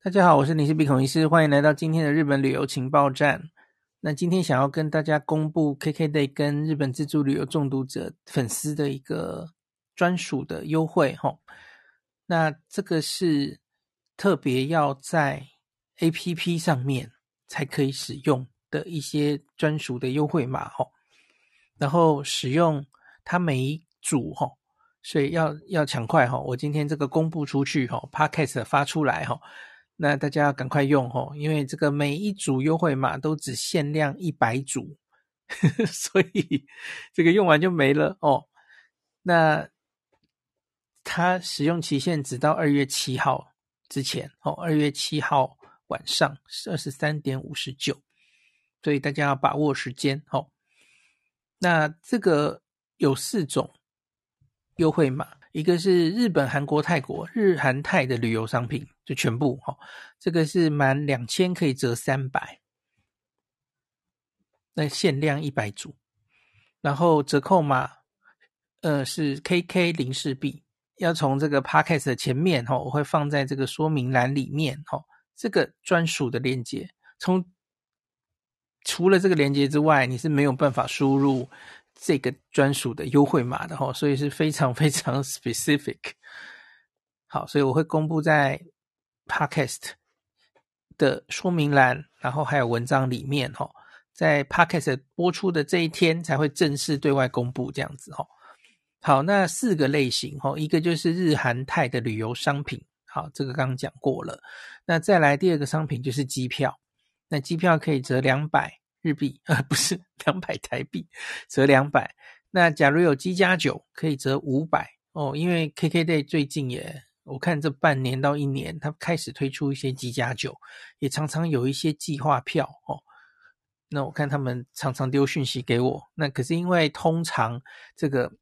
大家好，我是林氏鼻孔医师，欢迎来到今天的日本旅游情报站。那今天想要跟大家公布 KKday 跟日本自助旅游中毒者粉丝的一个专属的优惠哈。那这个是特别要在 APP 上面才可以使用的一些专属的优惠码哈。然后使用它每一组哈，所以要要抢快哈。我今天这个公布出去哈，Podcast 发出来哈。那大家要赶快用哦，因为这个每一组优惠码都只限量一百组，所以这个用完就没了哦。那它使用期限只到二月七号之前哦，二月七号晚上二十三点五十九，所以大家要把握时间哦。那这个有四种优惠码。一个是日本、韩国、泰国，日韩泰的旅游商品就全部哈，这个是满两千可以折三百，那限量一百组，然后折扣码呃是 KK 零四 B，，要从这个 Podcast 的前面哈，我会放在这个说明栏里面哈，这个专属的链接，从除了这个链接之外，你是没有办法输入。这个专属的优惠码的哈，所以是非常非常 specific。好，所以我会公布在 Podcast 的说明栏，然后还有文章里面哈，在 Podcast 播出的这一天才会正式对外公布这样子哈。好，那四个类型哈，一个就是日韩泰的旅游商品，好，这个刚刚讲过了。那再来第二个商品就是机票，那机票可以折两百。日币啊，不是两百台币，折两百。那假如有机加酒，可以折五百哦。因为 KKday 最近也，我看这半年到一年，它开始推出一些机加酒，也常常有一些计划票哦。那我看他们常常丢讯息给我，那可是因为通常这个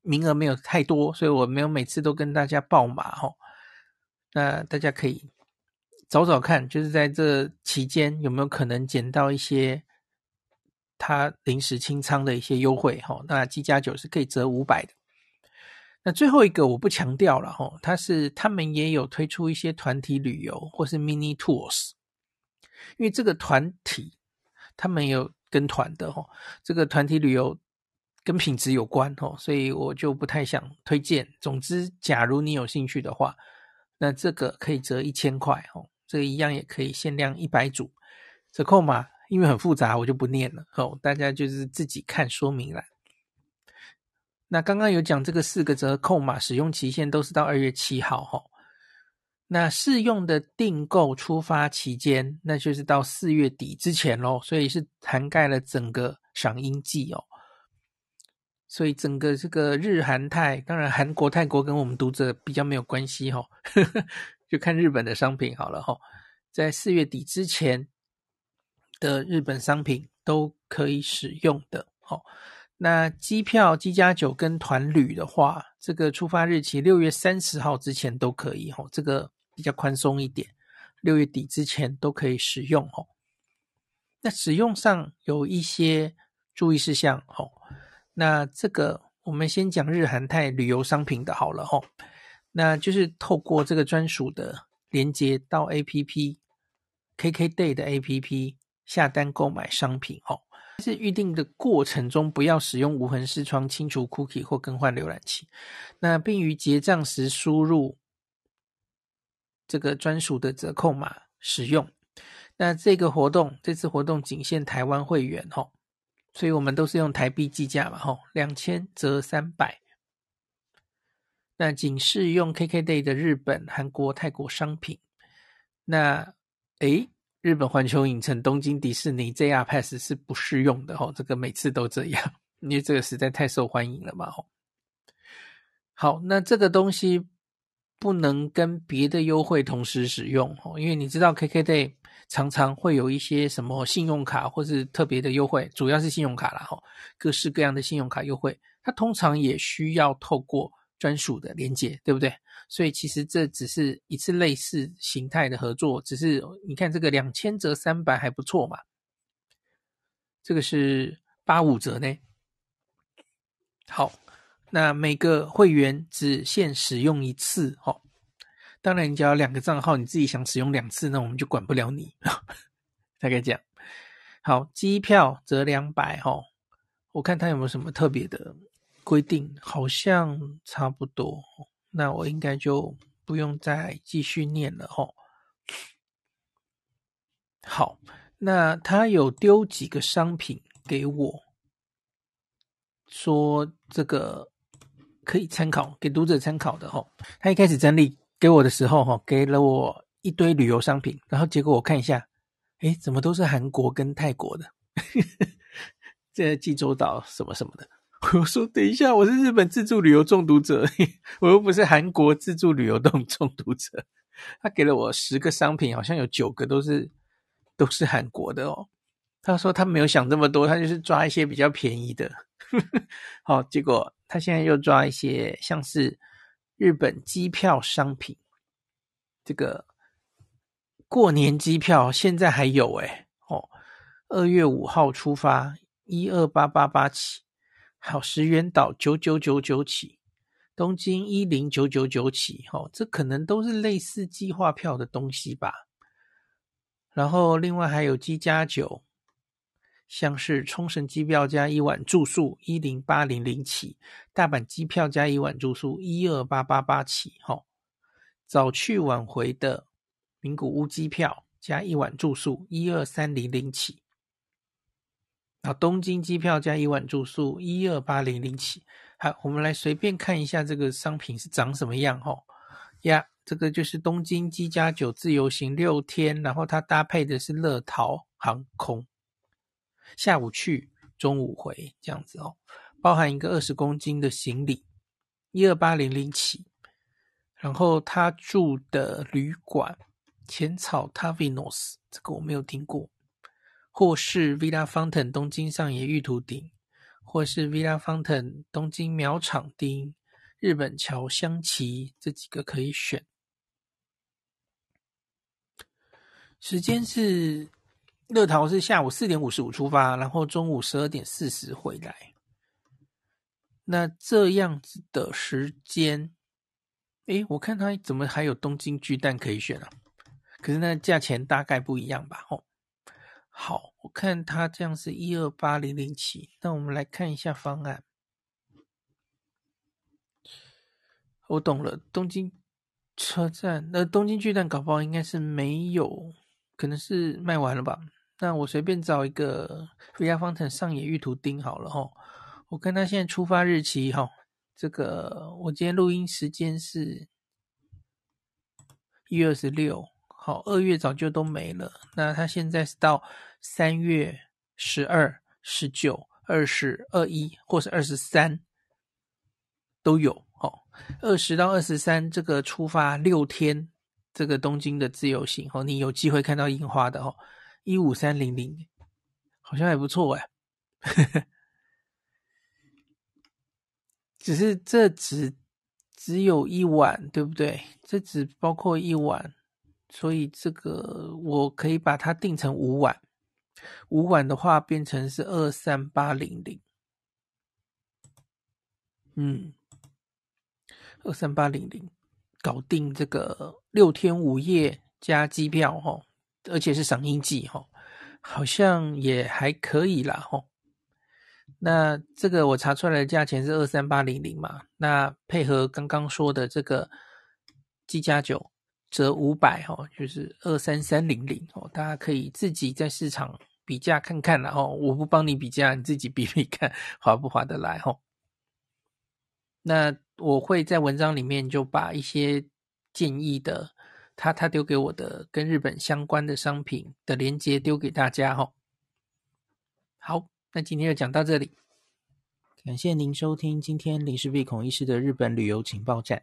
名额没有太多，所以我没有每次都跟大家报码哦。那大家可以找找看，就是在这期间有没有可能捡到一些。它临时清仓的一些优惠哈，那机加酒是可以折五百的。那最后一个我不强调了哈，它是他们也有推出一些团体旅游或是 mini tours，因为这个团体他们有跟团的哈，这个团体旅游跟品质有关哈，所以我就不太想推荐。总之，假如你有兴趣的话，那这个可以折一千块哦，这个一样也可以限量一百组折扣码。因为很复杂，我就不念了。哦，大家就是自己看说明栏。那刚刚有讲这个四个折扣码，使用期限都是到二月七号。哈，那适用的订购出发期间，那就是到四月底之前咯，所以是涵盖了整个赏樱季哦。所以整个这个日韩泰，当然韩国、泰国跟我们读者比较没有关系哈，就看日本的商品好了哈，在四月底之前。的日本商品都可以使用的，好，那机票、机加酒跟团旅的话，这个出发日期六月三十号之前都可以，哦，这个比较宽松一点，六月底之前都可以使用，哦。那使用上有一些注意事项，哦，那这个我们先讲日韩泰旅游商品的好了，哦，那就是透过这个专属的连接到 APP，KKday 的 APP。下单购买商品哦，是预定的过程中不要使用无痕视窗清除 cookie 或更换浏览器。那并于结账时输入这个专属的折扣码使用。那这个活动这次活动仅限台湾会员哦，所以我们都是用台币计价嘛吼，两千折三百。那仅适用 KKday 的日本、韩国、泰国商品。那诶。日本环球影城、东京迪士尼 JR Pass 是不适用的哦，这个每次都这样，因为这个实在太受欢迎了嘛吼。好，那这个东西不能跟别的优惠同时使用哦，因为你知道 KKday 常常会有一些什么信用卡或是特别的优惠，主要是信用卡啦吼，各式各样的信用卡优惠，它通常也需要透过专属的连接，对不对？所以其实这只是一次类似形态的合作，只是你看这个两千折三百还不错嘛，这个是八五折呢。好，那每个会员只限使用一次哦。当然，你只要两个账号，你自己想使用两次，那我们就管不了你。大概这样。好，机票折两百哈，我看他有没有什么特别的规定，好像差不多。那我应该就不用再继续念了哈。好，那他有丢几个商品给我，说这个可以参考，给读者参考的哈。他一开始整理给我的时候哈，给了我一堆旅游商品，然后结果我看一下。诶，怎么都是韩国跟泰国的？这济州岛什么什么的。我说等一下，我是日本自助旅游中毒者，我又不是韩国自助旅游中中毒者。他给了我十个商品，好像有九个都是都是韩国的哦。他说他没有想这么多，他就是抓一些比较便宜的。好，结果他现在又抓一些像是日本机票商品，这个。过年机票现在还有诶哦，二月五号出发，一二八八八起，好，石垣岛九九九九起，东京一零九九九起，哦，这可能都是类似计划票的东西吧。然后另外还有机加酒，像是冲绳机票加一晚住宿一零八零零起，大阪机票加一晚住宿一二八八八起，哦，早去晚回的。名古屋机票加一晚住宿一二三零零起，啊东京机票加一晚住宿一二八零零起。好，我们来随便看一下这个商品是长什么样哈。呀，这个就是东京机加九自由行六天，然后它搭配的是乐桃航空，下午去，中午回这样子哦，包含一个二十公斤的行李，一二八零零起，然后他住的旅馆。浅草 Tavinos，这个我没有听过，或是 Villa Fountain 东京上野玉兔町，或是 Villa Fountain 东京苗场町、日本桥香崎这几个可以选。时间是乐桃是下午四点五十五出发，然后中午十二点四十回来。那这样子的时间，诶，我看他怎么还有东京巨蛋可以选啊？可是那价钱大概不一样吧？吼，好，我看它这样是一二八零零七，那我们来看一下方案。我懂了，东京车站，那东京巨蛋搞不好应该是没有，可能是卖完了吧？那我随便找一个 VR 方程上野玉图钉好了哈，我看他现在出发日期哈，这个我今天录音时间是一月二十六。好，二月早就都没了。那他现在是到三月十二、十九、二十、二一，或是二十三都有。哦，二十到二十三这个出发六天，这个东京的自由行，哦，你有机会看到樱花的哦，一五三零零，好像还不错哎。只是这只只有一晚，对不对？这只包括一晚。所以这个我可以把它定成五晚，五晚的话变成是二三八零零，嗯，二三八零零搞定这个六天五夜加机票齁，而且是赏樱季齁，好像也还可以啦齁。那这个我查出来的价钱是二三八零零嘛，那配合刚刚说的这个机加酒。折五百哦，就是二三三零零哦，大家可以自己在市场比价看看啦哦，我不帮你比价，你自己比比看划不划得来哦。那我会在文章里面就把一些建议的，他他丢给我的跟日本相关的商品的链接丢给大家哦。好，那今天就讲到这里，感谢您收听今天林氏璧孔医师的日本旅游情报站。